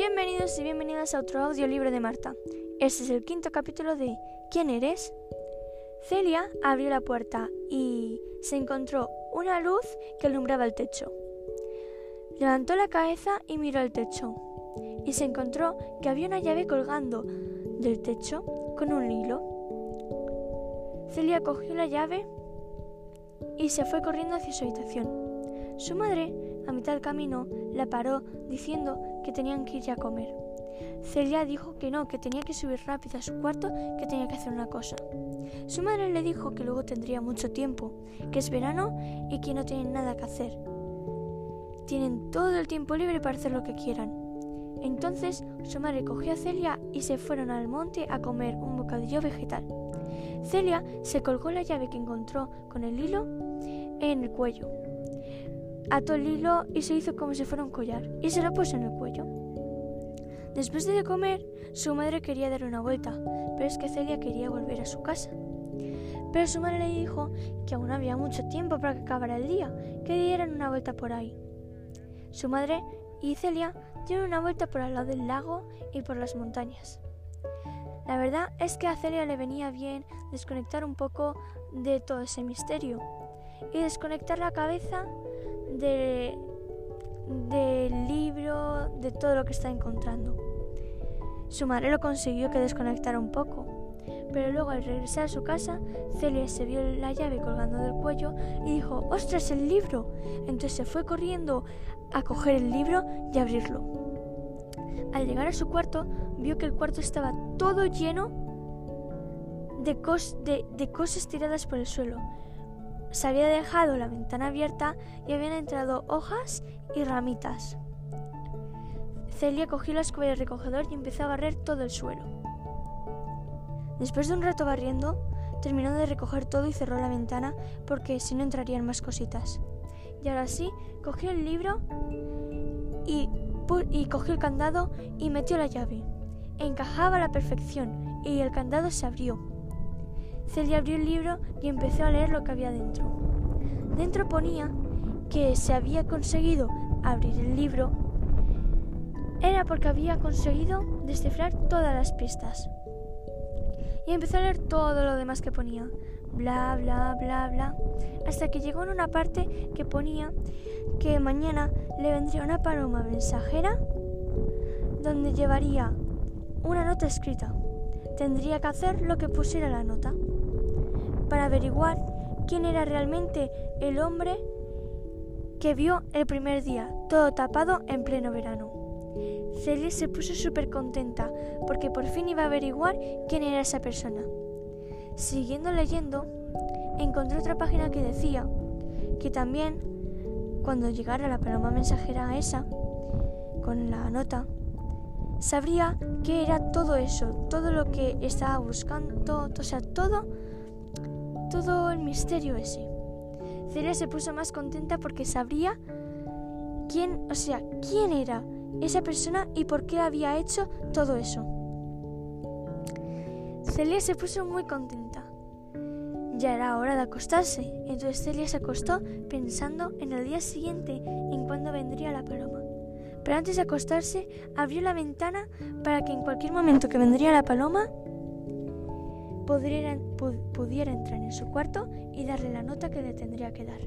Bienvenidos y bienvenidas a otro audiolibro de Marta. Este es el quinto capítulo de ¿Quién eres? Celia abrió la puerta y se encontró una luz que alumbraba el techo. Levantó la cabeza y miró el techo y se encontró que había una llave colgando del techo con un hilo. Celia cogió la llave y se fue corriendo hacia su habitación. Su madre, a mitad camino, la paró diciendo que tenían que ir ya a comer. Celia dijo que no, que tenía que subir rápido a su cuarto, que tenía que hacer una cosa. Su madre le dijo que luego tendría mucho tiempo, que es verano y que no tienen nada que hacer. Tienen todo el tiempo libre para hacer lo que quieran. Entonces su madre cogió a Celia y se fueron al monte a comer un bocadillo vegetal. Celia se colgó la llave que encontró con el hilo en el cuello ató el hilo y se hizo como si fuera un collar y se lo puso en el cuello. Después de comer, su madre quería dar una vuelta, pero es que Celia quería volver a su casa. Pero su madre le dijo que aún había mucho tiempo para que acabara el día, que dieran una vuelta por ahí. Su madre y Celia dieron una vuelta por al lado del lago y por las montañas. La verdad es que a Celia le venía bien desconectar un poco de todo ese misterio y desconectar la cabeza de, del libro, de todo lo que está encontrando. Su madre lo consiguió que desconectara un poco, pero luego al regresar a su casa, Celia se vio la llave colgando del cuello y dijo, ¡Ostras, el libro! Entonces se fue corriendo a coger el libro y abrirlo. Al llegar a su cuarto, vio que el cuarto estaba todo lleno de, de cosas tiradas por el suelo, se había dejado la ventana abierta y habían entrado hojas y ramitas. Celia cogió la escoba y recogedor y empezó a barrer todo el suelo. Después de un rato barriendo, terminó de recoger todo y cerró la ventana porque si no entrarían más cositas. Y ahora sí, cogió el libro y, y cogió el candado y metió la llave. Encajaba a la perfección y el candado se abrió. Celia abrió el libro y empezó a leer lo que había dentro. Dentro ponía que se había conseguido abrir el libro era porque había conseguido descifrar todas las pistas. Y empezó a leer todo lo demás que ponía. Bla, bla, bla, bla. Hasta que llegó en una parte que ponía que mañana le vendría una paloma mensajera donde llevaría una nota escrita. Tendría que hacer lo que pusiera la nota para averiguar quién era realmente el hombre que vio el primer día, todo tapado en pleno verano. Celia se puso súper contenta porque por fin iba a averiguar quién era esa persona. Siguiendo leyendo, encontré otra página que decía que también cuando llegara la paloma mensajera esa, con la nota, sabría qué era todo eso, todo lo que estaba buscando, o sea, todo todo el misterio ese. Celia se puso más contenta porque sabría quién, o sea, quién era esa persona y por qué había hecho todo eso. Celia se puso muy contenta. Ya era hora de acostarse, entonces Celia se acostó pensando en el día siguiente en cuándo vendría la paloma. Pero antes de acostarse, abrió la ventana para que en cualquier momento que vendría la paloma, pudiera, entrar en su cuarto y darle la nota que le tendría que dar.